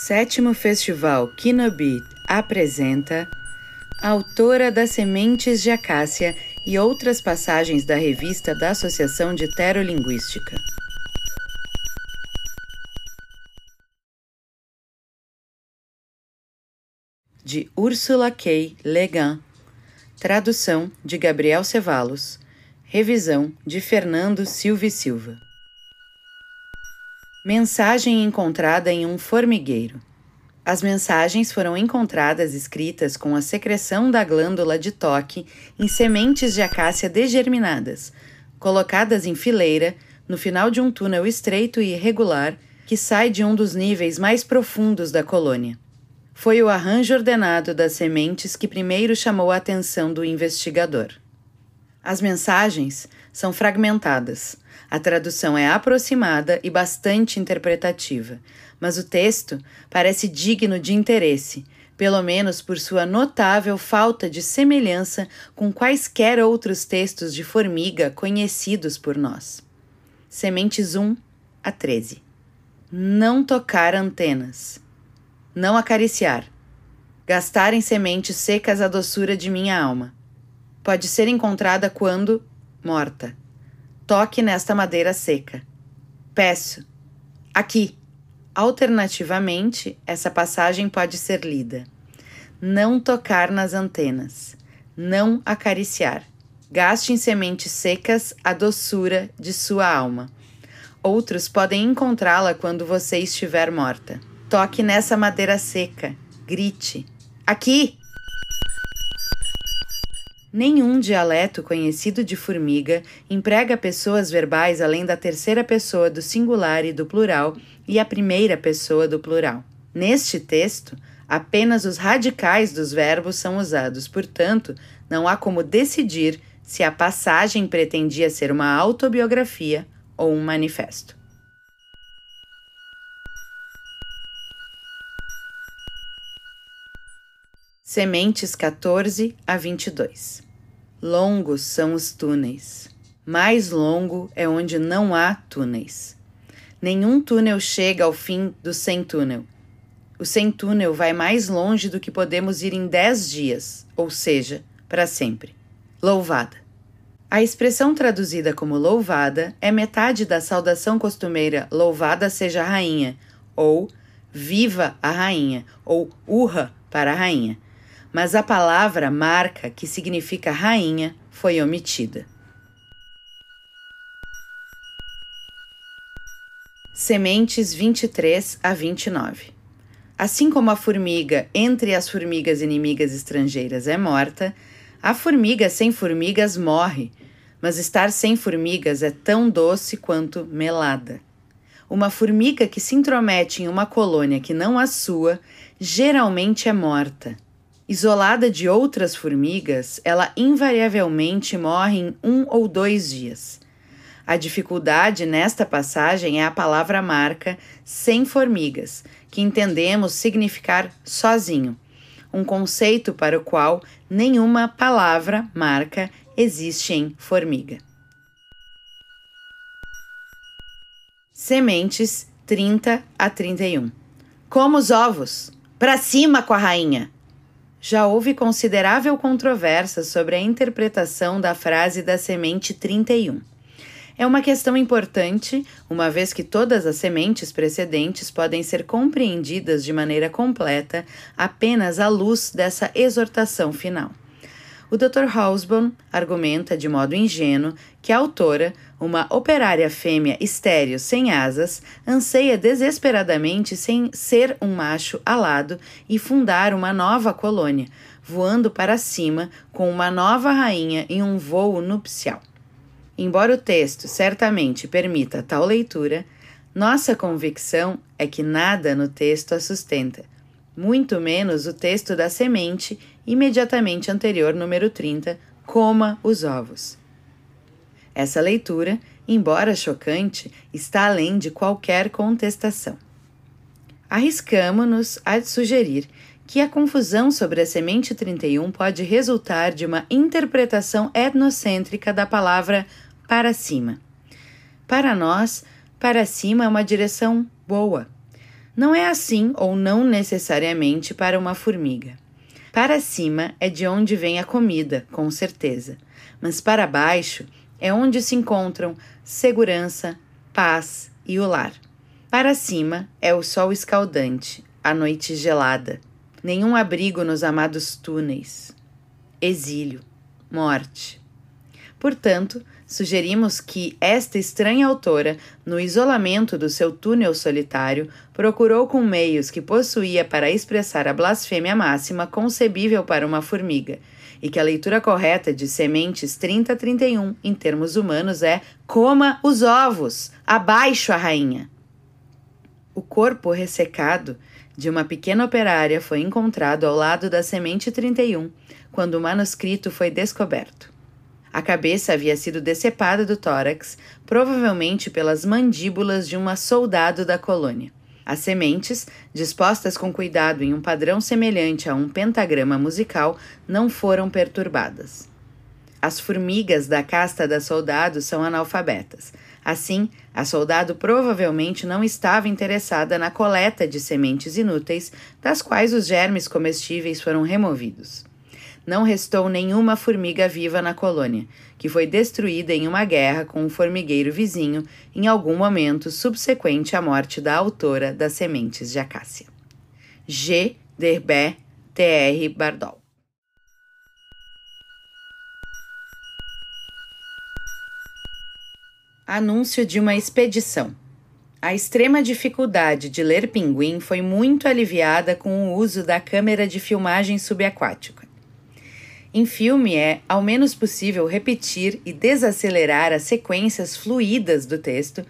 Sétimo Festival Kinobit apresenta Autora das Sementes de Acácia e outras passagens da revista da Associação de Terolinguística. De Úrsula K. Legan. Tradução de Gabriel Cevalos. Revisão de Fernando Silva Silva. Mensagem encontrada em um formigueiro. As mensagens foram encontradas escritas com a secreção da glândula de toque em sementes de acácia degerminadas, colocadas em fileira no final de um túnel estreito e irregular que sai de um dos níveis mais profundos da colônia. Foi o arranjo ordenado das sementes que primeiro chamou a atenção do investigador. As mensagens são fragmentadas. A tradução é aproximada e bastante interpretativa, mas o texto parece digno de interesse, pelo menos por sua notável falta de semelhança com quaisquer outros textos de formiga conhecidos por nós. Sementes 1 a 13. Não tocar antenas. Não acariciar. Gastar em sementes secas a doçura de minha alma. Pode ser encontrada quando morta. Toque nesta madeira seca. Peço. Aqui. Alternativamente, essa passagem pode ser lida. Não tocar nas antenas. Não acariciar. Gaste em sementes secas a doçura de sua alma. Outros podem encontrá-la quando você estiver morta. Toque nessa madeira seca. Grite. Aqui! Nenhum dialeto conhecido de formiga emprega pessoas verbais além da terceira pessoa do singular e do plural e a primeira pessoa do plural. Neste texto, apenas os radicais dos verbos são usados, portanto, não há como decidir se a passagem pretendia ser uma autobiografia ou um manifesto. Sementes 14 a 22. Longos são os túneis. Mais longo é onde não há túneis. Nenhum túnel chega ao fim do sem túnel. O sem túnel vai mais longe do que podemos ir em dez dias, ou seja, para sempre. Louvada. A expressão traduzida como louvada é metade da saudação costumeira louvada seja a rainha, ou viva a rainha, ou urra para a rainha mas a palavra marca, que significa rainha, foi omitida. Sementes 23 a 29. Assim como a formiga entre as formigas inimigas estrangeiras é morta, a formiga sem formigas morre, mas estar sem formigas é tão doce quanto melada. Uma formiga que se intromete em uma colônia que não a sua geralmente é morta. Isolada de outras formigas, ela invariavelmente morre em um ou dois dias. A dificuldade nesta passagem é a palavra marca sem formigas, que entendemos significar sozinho, um conceito para o qual nenhuma palavra marca existe em formiga. Sementes 30 a 31. Como os ovos! Para cima com a rainha! Já houve considerável controvérsia sobre a interpretação da frase da semente 31. É uma questão importante, uma vez que todas as sementes precedentes podem ser compreendidas de maneira completa apenas à luz dessa exortação final. O Dr. Hausbaum argumenta de modo ingênuo que a autora, uma operária fêmea estéril sem asas, anseia desesperadamente sem ser um macho alado e fundar uma nova colônia, voando para cima com uma nova rainha em um voo nupcial. Embora o texto certamente permita tal leitura, nossa convicção é que nada no texto a sustenta muito menos o texto da semente imediatamente anterior, número 30, coma os ovos. Essa leitura, embora chocante, está além de qualquer contestação. Arriscamo-nos a sugerir que a confusão sobre a semente 31 pode resultar de uma interpretação etnocêntrica da palavra para cima. Para nós, para cima é uma direção boa Não é assim ou não necessariamente para uma formiga. Para cima é de onde vem a comida, com certeza, mas para baixo é onde se encontram segurança, paz e o lar. Para cima é o sol escaldante, a noite gelada, nenhum abrigo nos amados túneis, exílio, morte. Portanto, sugerimos que esta estranha autora, no isolamento do seu túnel solitário, procurou com meios que possuía para expressar a blasfêmia máxima concebível para uma formiga, e que a leitura correta de Sementes 30 a 31 em termos humanos é: coma os ovos, abaixo a rainha. O corpo ressecado de uma pequena operária foi encontrado ao lado da semente 31, quando o manuscrito foi descoberto. A cabeça havia sido decepada do tórax, provavelmente pelas mandíbulas de um soldado da colônia. As sementes, dispostas com cuidado em um padrão semelhante a um pentagrama musical, não foram perturbadas. As formigas da casta da soldado são analfabetas. Assim, a soldado provavelmente não estava interessada na coleta de sementes inúteis, das quais os germes comestíveis foram removidos. Não restou nenhuma formiga viva na colônia, que foi destruída em uma guerra com um formigueiro vizinho em algum momento subsequente à morte da autora das sementes de acácia. G. Derbé T.R. Bardol Anúncio de uma expedição. A extrema dificuldade de ler pinguim foi muito aliviada com o uso da câmera de filmagem subaquática. Em filme é, ao menos possível, repetir e desacelerar as sequências fluídas do texto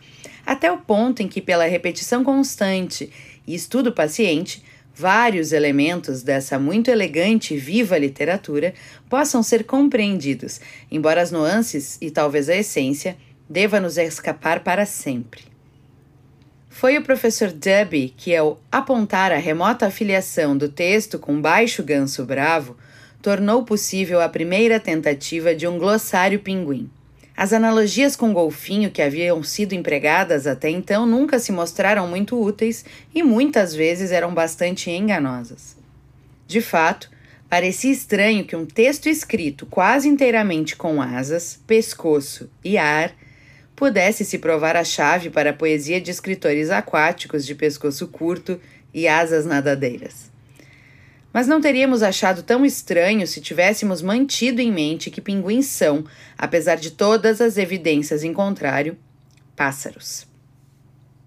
até o ponto em que, pela repetição constante e estudo paciente, vários elementos dessa muito elegante e viva literatura possam ser compreendidos, embora as nuances e talvez a essência deva nos escapar para sempre. Foi o professor Dubby que, ao apontar a remota afiliação do texto com Baixo Ganso Bravo, tornou possível a primeira tentativa de um glossário pinguim. As analogias com golfinho que haviam sido empregadas até então nunca se mostraram muito úteis e muitas vezes eram bastante enganosas. De fato, parecia estranho que um texto escrito quase inteiramente com asas, pescoço e ar pudesse se provar a chave para a poesia de escritores aquáticos de pescoço curto e asas nadadeiras. Mas não teríamos achado tão estranho se tivéssemos mantido em mente que pinguins são, apesar de todas as evidências em contrário, pássaros.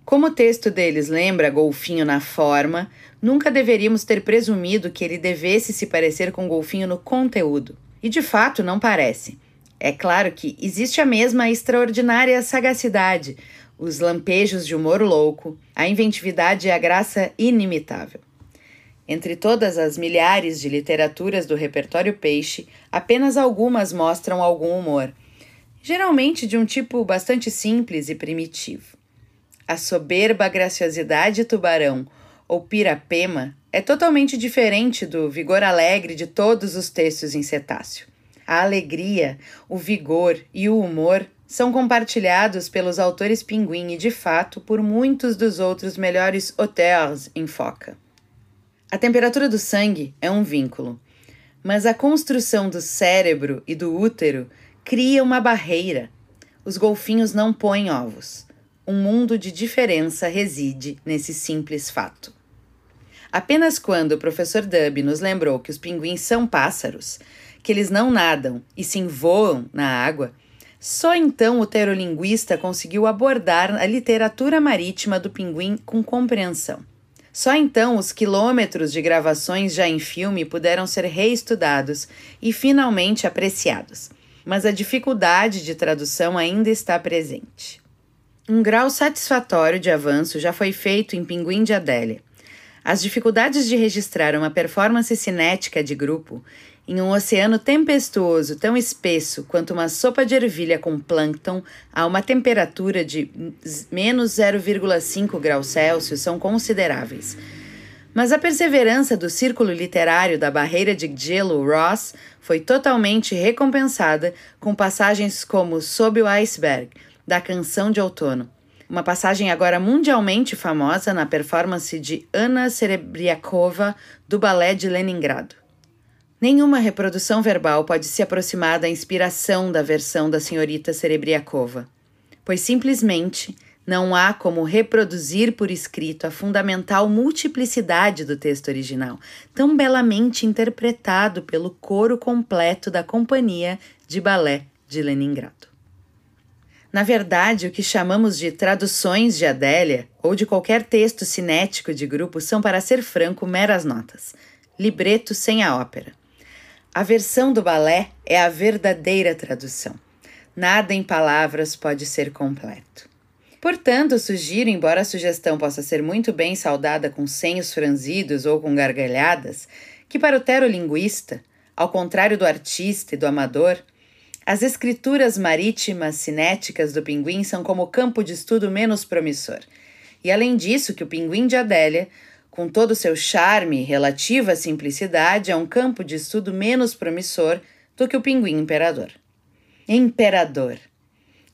Como o texto deles lembra golfinho na forma, nunca deveríamos ter presumido que ele devesse se parecer com golfinho no conteúdo. E de fato não parece. É claro que existe a mesma extraordinária sagacidade, os lampejos de humor louco, a inventividade e a graça inimitável. Entre todas as milhares de literaturas do repertório peixe, apenas algumas mostram algum humor, geralmente de um tipo bastante simples e primitivo. A soberba graciosidade tubarão ou pirapema é totalmente diferente do vigor alegre de todos os textos em cetáceo. A alegria, o vigor e o humor são compartilhados pelos autores pinguim e, de fato, por muitos dos outros melhores auteurs em foca. A temperatura do sangue é um vínculo, mas a construção do cérebro e do útero cria uma barreira. Os golfinhos não põem ovos. Um mundo de diferença reside nesse simples fato. Apenas quando o professor Dub nos lembrou que os pinguins são pássaros, que eles não nadam e sim voam na água, só então o terolinguista conseguiu abordar a literatura marítima do pinguim com compreensão. Só então os quilômetros de gravações já em filme puderam ser reestudados e finalmente apreciados, mas a dificuldade de tradução ainda está presente. Um grau satisfatório de avanço já foi feito em Pinguim de Adélia. As dificuldades de registrar uma performance cinética de grupo em um oceano tempestuoso tão espesso quanto uma sopa de ervilha com plâncton a uma temperatura de menos 0,5 graus Celsius são consideráveis. Mas a perseverança do círculo literário da barreira de gelo Ross foi totalmente recompensada com passagens como Sob o Iceberg, da Canção de Outono, uma passagem agora mundialmente famosa na performance de Anna Serebriakova do Balé de Leningrado. Nenhuma reprodução verbal pode se aproximar da inspiração da versão da senhorita Serebriakova, pois simplesmente não há como reproduzir por escrito a fundamental multiplicidade do texto original, tão belamente interpretado pelo coro completo da Companhia de Balé de Leningrado. Na verdade, o que chamamos de traduções de Adélia ou de qualquer texto cinético de grupo são, para ser franco, meras notas, libreto sem a ópera. A versão do balé é a verdadeira tradução. Nada em palavras pode ser completo. Portanto, sugiro, embora a sugestão possa ser muito bem saudada com senhos franzidos ou com gargalhadas, que para o terolinguista, ao contrário do artista e do amador, as escrituras marítimas cinéticas do pinguim são como campo de estudo menos promissor. E além disso, que o pinguim de Adélia, com todo o seu charme e relativa simplicidade, é um campo de estudo menos promissor do que o pinguim imperador. Imperador.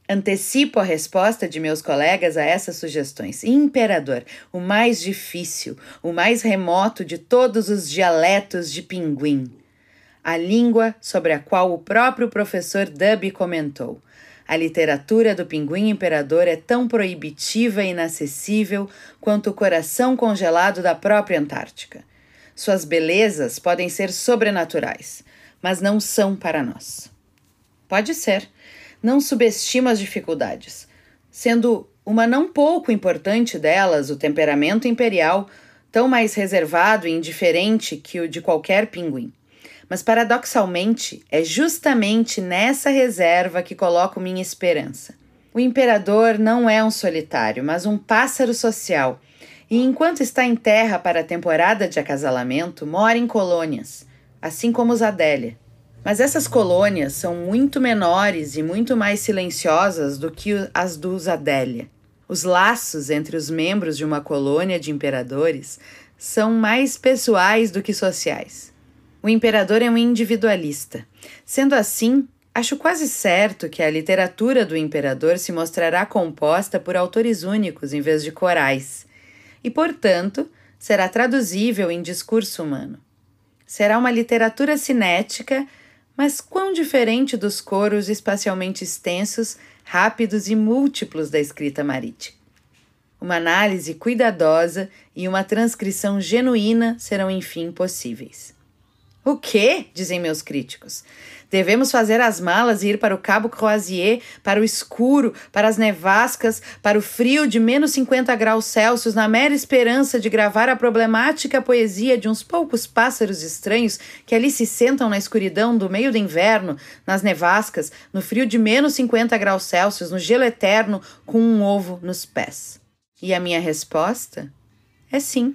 Antecipo a resposta de meus colegas a essas sugestões. Imperador, o mais difícil, o mais remoto de todos os dialetos de pinguim a língua sobre a qual o próprio professor Dubby comentou. A literatura do pinguim imperador é tão proibitiva e inacessível quanto o coração congelado da própria Antártica. Suas belezas podem ser sobrenaturais, mas não são para nós. Pode ser. Não subestimo as dificuldades. Sendo uma não pouco importante delas o temperamento imperial, tão mais reservado e indiferente que o de qualquer pinguim. Mas paradoxalmente, é justamente nessa reserva que coloco minha esperança. O imperador não é um solitário, mas um pássaro social, e enquanto está em terra para a temporada de acasalamento, mora em colônias, assim como os Adélia. Mas essas colônias são muito menores e muito mais silenciosas do que as dos Adélia. Os laços entre os membros de uma colônia de imperadores são mais pessoais do que sociais. O imperador é um individualista. Sendo assim, acho quase certo que a literatura do imperador se mostrará composta por autores únicos em vez de corais, e, portanto, será traduzível em discurso humano. Será uma literatura cinética, mas quão diferente dos coros espacialmente extensos, rápidos e múltiplos da escrita marítima. Uma análise cuidadosa e uma transcrição genuína serão, enfim, possíveis. O quê? dizem meus críticos. Devemos fazer as malas e ir para o Cabo Croisier, para o escuro, para as nevascas, para o frio de menos 50 graus Celsius, na mera esperança de gravar a problemática poesia de uns poucos pássaros estranhos que ali se sentam na escuridão do meio do inverno, nas nevascas, no frio de menos 50 graus Celsius, no gelo eterno, com um ovo nos pés. E a minha resposta é sim.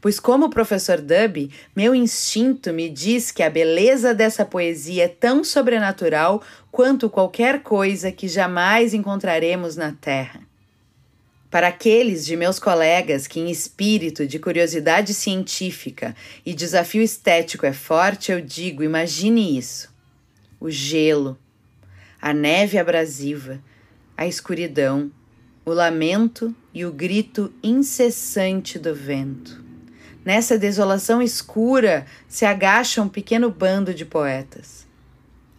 Pois, como o professor Dubby, meu instinto me diz que a beleza dessa poesia é tão sobrenatural quanto qualquer coisa que jamais encontraremos na Terra. Para aqueles de meus colegas que, em espírito de curiosidade científica e desafio estético é forte, eu digo: imagine isso. O gelo, a neve abrasiva, a escuridão, o lamento e o grito incessante do vento. Nessa desolação escura se agacha um pequeno bando de poetas.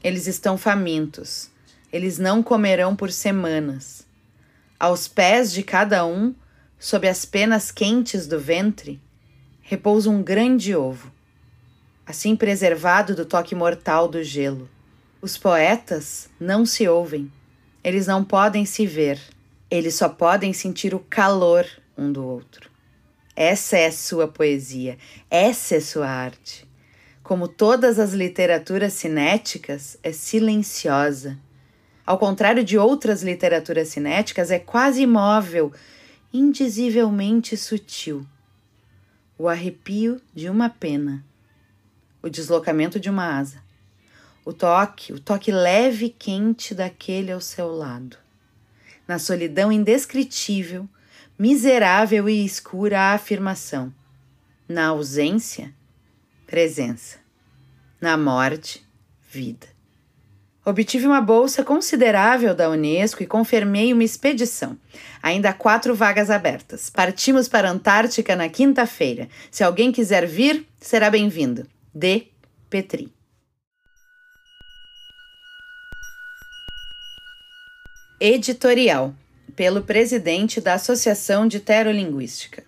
Eles estão famintos. Eles não comerão por semanas. Aos pés de cada um, sob as penas quentes do ventre, repousa um grande ovo, assim preservado do toque mortal do gelo. Os poetas não se ouvem, eles não podem se ver, eles só podem sentir o calor um do outro. Essa é sua poesia, essa é sua arte. Como todas as literaturas cinéticas, é silenciosa. Ao contrário de outras literaturas cinéticas, é quase imóvel, indizivelmente sutil. O arrepio de uma pena, o deslocamento de uma asa, o toque, o toque leve e quente daquele ao seu lado. Na solidão indescritível, miserável e escura a afirmação. Na ausência, presença. Na morte, vida. Obtive uma bolsa considerável da Unesco e confirmei uma expedição. Ainda há quatro vagas abertas. Partimos para a Antártica na quinta-feira. Se alguém quiser vir, será bem-vindo. D. Petri. Editorial pelo presidente da Associação de Terolinguística.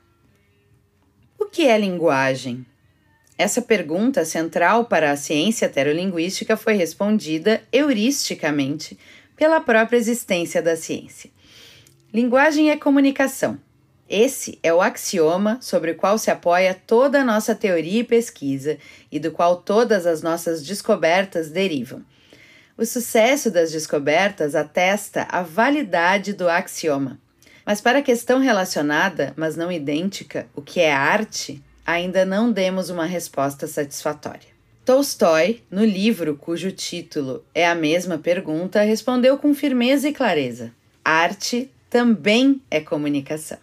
O que é linguagem? Essa pergunta central para a ciência terolinguística foi respondida heuristicamente pela própria existência da ciência. Linguagem é comunicação. Esse é o axioma sobre o qual se apoia toda a nossa teoria e pesquisa e do qual todas as nossas descobertas derivam. O sucesso das descobertas atesta a validade do axioma. Mas para a questão relacionada, mas não idêntica, o que é arte, ainda não demos uma resposta satisfatória. Tolstói, no livro cujo título é a mesma pergunta, respondeu com firmeza e clareza: arte também é comunicação.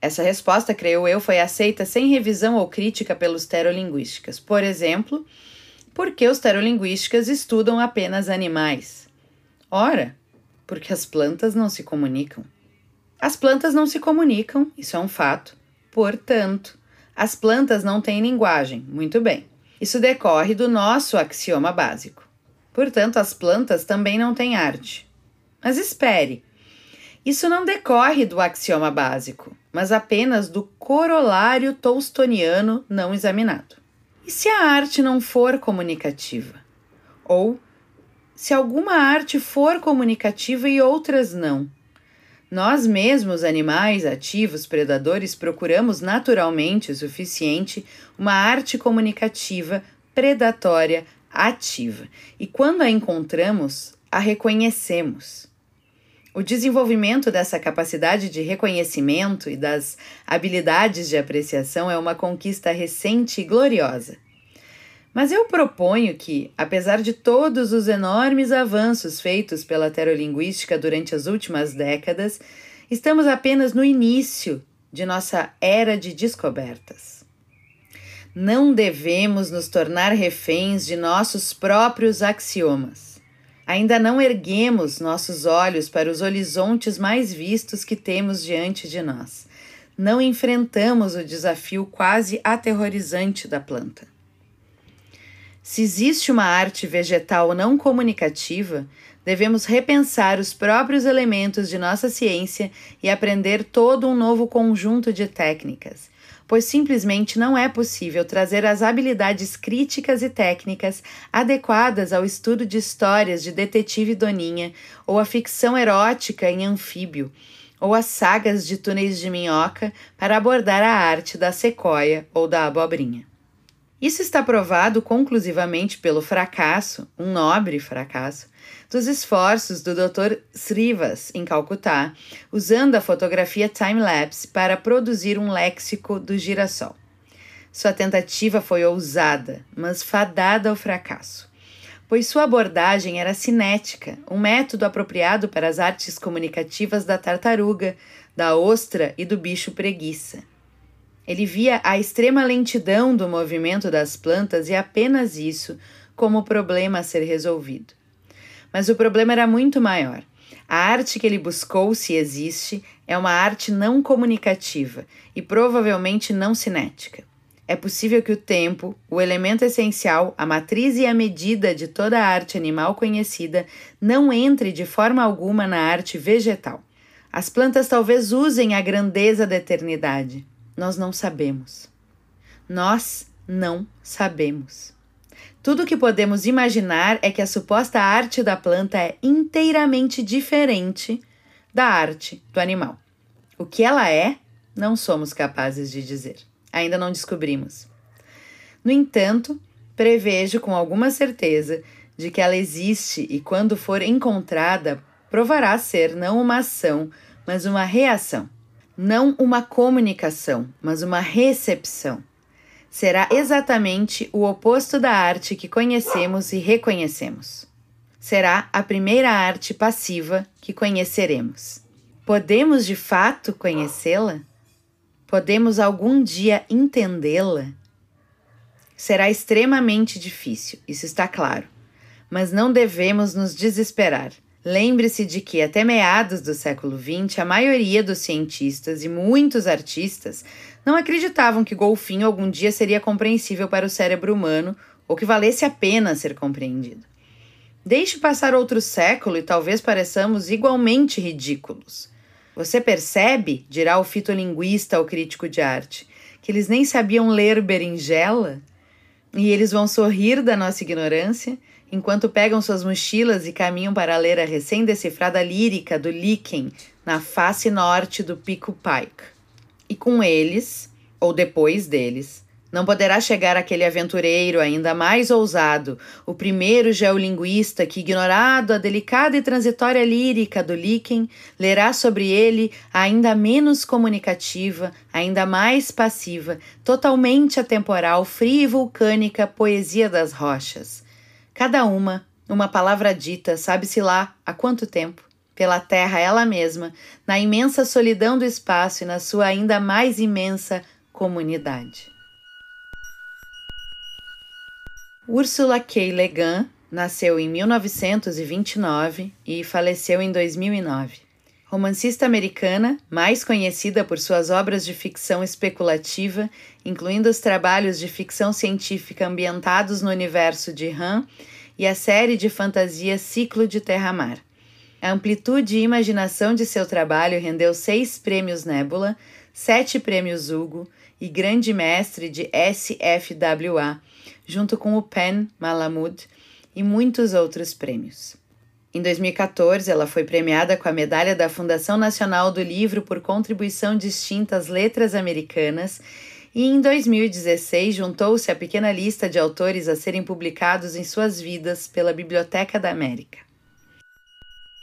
Essa resposta, creio eu, foi aceita sem revisão ou crítica pelos terolinguísticas. Por exemplo, porque os terolinguísticas estudam apenas animais? Ora, porque as plantas não se comunicam. As plantas não se comunicam, isso é um fato. Portanto, as plantas não têm linguagem. Muito bem. Isso decorre do nosso axioma básico. Portanto, as plantas também não têm arte. Mas espere. Isso não decorre do axioma básico, mas apenas do corolário tolstoniano não examinado. E se a arte não for comunicativa? Ou se alguma arte for comunicativa e outras não? Nós mesmos, animais ativos, predadores, procuramos naturalmente o suficiente uma arte comunicativa, predatória, ativa. E quando a encontramos, a reconhecemos. O desenvolvimento dessa capacidade de reconhecimento e das habilidades de apreciação é uma conquista recente e gloriosa. Mas eu proponho que, apesar de todos os enormes avanços feitos pela terolinguística durante as últimas décadas, estamos apenas no início de nossa era de descobertas. Não devemos nos tornar reféns de nossos próprios axiomas. Ainda não erguemos nossos olhos para os horizontes mais vistos que temos diante de nós. Não enfrentamos o desafio quase aterrorizante da planta. Se existe uma arte vegetal não comunicativa, devemos repensar os próprios elementos de nossa ciência e aprender todo um novo conjunto de técnicas, pois simplesmente não é possível trazer as habilidades críticas e técnicas adequadas ao estudo de histórias de detetive Doninha ou a ficção erótica em anfíbio ou as sagas de túneis de minhoca para abordar a arte da sequoia ou da abobrinha. Isso está provado conclusivamente pelo fracasso, um nobre fracasso, dos esforços do Dr. Srivas em Calcutá, usando a fotografia time-lapse para produzir um léxico do girassol. Sua tentativa foi ousada, mas fadada ao fracasso, pois sua abordagem era cinética, um método apropriado para as artes comunicativas da tartaruga, da ostra e do bicho preguiça. Ele via a extrema lentidão do movimento das plantas e apenas isso como problema a ser resolvido. Mas o problema era muito maior. A arte que ele buscou, se existe, é uma arte não comunicativa e provavelmente não cinética. É possível que o tempo, o elemento essencial, a matriz e a medida de toda a arte animal conhecida, não entre de forma alguma na arte vegetal. As plantas talvez usem a grandeza da eternidade, nós não sabemos. Nós não sabemos. Tudo o que podemos imaginar é que a suposta arte da planta é inteiramente diferente da arte do animal. O que ela é, não somos capazes de dizer. Ainda não descobrimos. No entanto, prevejo com alguma certeza de que ela existe e, quando for encontrada, provará ser não uma ação, mas uma reação não uma comunicação, mas uma recepção. Será exatamente o oposto da arte que conhecemos e reconhecemos. Será a primeira arte passiva que conheceremos. Podemos de fato conhecê-la? Podemos algum dia entendê-la? Será extremamente difícil, isso está claro. mas não devemos nos desesperar. Lembre-se de que, até meados do século XX, a maioria dos cientistas e muitos artistas não acreditavam que golfinho algum dia seria compreensível para o cérebro humano ou que valesse a pena ser compreendido. Deixe passar outro século e talvez pareçamos igualmente ridículos. Você percebe, dirá o fitolinguista ou crítico de arte, que eles nem sabiam ler berinjela? E eles vão sorrir da nossa ignorância enquanto pegam suas mochilas e caminham para ler a recém-decifrada lírica do Líquen na face norte do Pico Pike. E com eles, ou depois deles, não poderá chegar aquele aventureiro ainda mais ousado, o primeiro geolinguista que, ignorado a delicada e transitória lírica do Líquen, lerá sobre ele a ainda menos comunicativa, ainda mais passiva, totalmente atemporal, fria e vulcânica poesia das rochas. Cada uma, uma palavra dita, sabe-se lá há quanto tempo, pela terra ela mesma, na imensa solidão do espaço e na sua ainda mais imensa comunidade. Ursula K. Le nasceu em 1929 e faleceu em 2009. Romancista americana, mais conhecida por suas obras de ficção especulativa, incluindo os trabalhos de ficção científica ambientados no universo de Han e a série de fantasia Ciclo de Terra-Mar. A amplitude e imaginação de seu trabalho rendeu seis prêmios Nebula, sete prêmios Hugo e Grande Mestre de SFWA, junto com o Pen Malamud e muitos outros prêmios. Em 2014, ela foi premiada com a medalha da Fundação Nacional do Livro por contribuição distinta às letras americanas e em 2016 juntou-se à pequena lista de autores a serem publicados em suas vidas pela Biblioteca da América.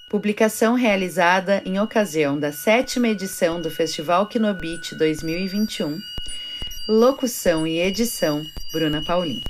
Publicação realizada em ocasião da sétima edição do Festival Kinobit 2021 Locução e edição: Bruna Paulin.